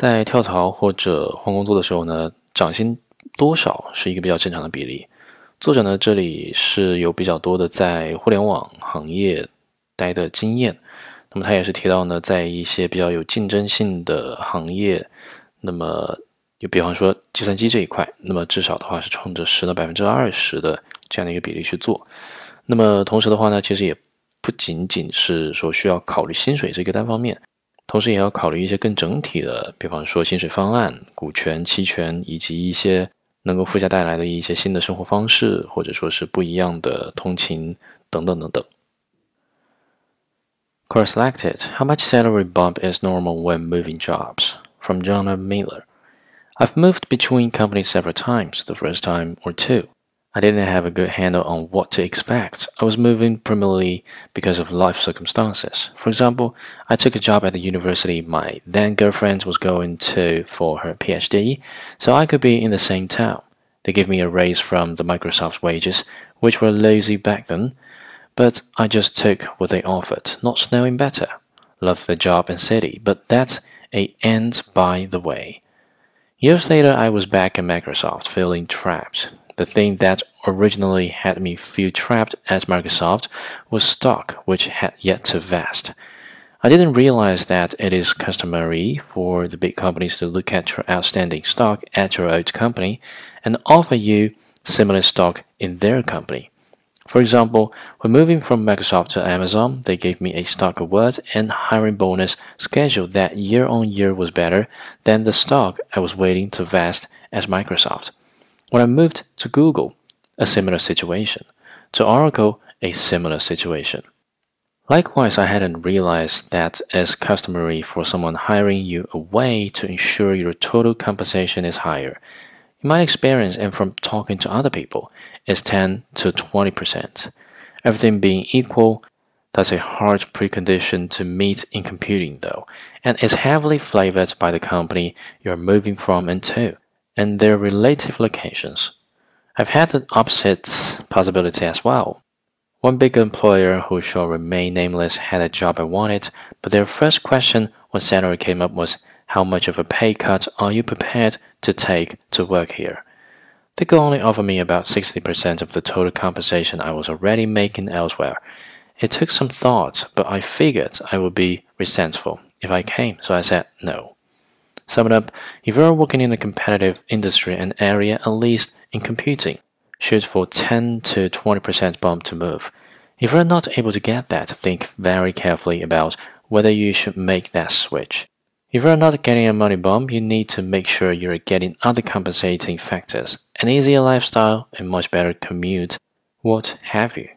在跳槽或者换工作的时候呢，涨薪多少是一个比较正常的比例。作者呢，这里是有比较多的在互联网行业待的经验，那么他也是提到呢，在一些比较有竞争性的行业，那么就比方说计算机这一块，那么至少的话是冲着十到百分之二十的这样的一个比例去做。那么同时的话呢，其实也不仅仅是说需要考虑薪水这个单方面。同时也要考虑一些更整体的，比方说薪水方案、股权、期权，以及一些能够附加带来的一些新的生活方式，或者说是不一样的通勤等等等等。Course selected. How much salary bump is normal when moving jobs? From John Miller. I've moved between companies several times, the first time or two. I didn't have a good handle on what to expect. I was moving primarily because of life circumstances. For example, I took a job at the university my then girlfriend was going to for her PhD, so I could be in the same town. They gave me a raise from the Microsoft wages, which were lazy back then, but I just took what they offered, not knowing better. Loved the job and city, but that's a end by the way. Years later, I was back at Microsoft, feeling trapped. The thing that originally had me feel trapped at Microsoft was stock, which had yet to vest. I didn't realize that it is customary for the big companies to look at your outstanding stock at your old company and offer you similar stock in their company. For example, when moving from Microsoft to Amazon, they gave me a stock award and hiring bonus schedule that year on year was better than the stock I was waiting to vest at Microsoft. When I moved to Google, a similar situation. To Oracle, a similar situation. Likewise, I hadn't realized that it's customary for someone hiring you away to ensure your total compensation is higher. In my experience and from talking to other people, it's 10 to 20%. Everything being equal, that's a hard precondition to meet in computing, though, and is heavily flavored by the company you're moving from and to and their relative locations. I've had the opposite possibility as well. One big employer who shall remain nameless had a job I wanted, but their first question when salary came up was, How much of a pay cut are you prepared to take to work here? They could only offer me about 60% of the total compensation I was already making elsewhere. It took some thought, but I figured I would be resentful if I came, so I said no. Sum it up, if you are working in a competitive industry and area, at least in computing, shoot for 10 to 20% bump to move. If you're not able to get that, think very carefully about whether you should make that switch. If you're not getting a money bump, you need to make sure you're getting other compensating factors, an easier lifestyle, a much better commute, what have you.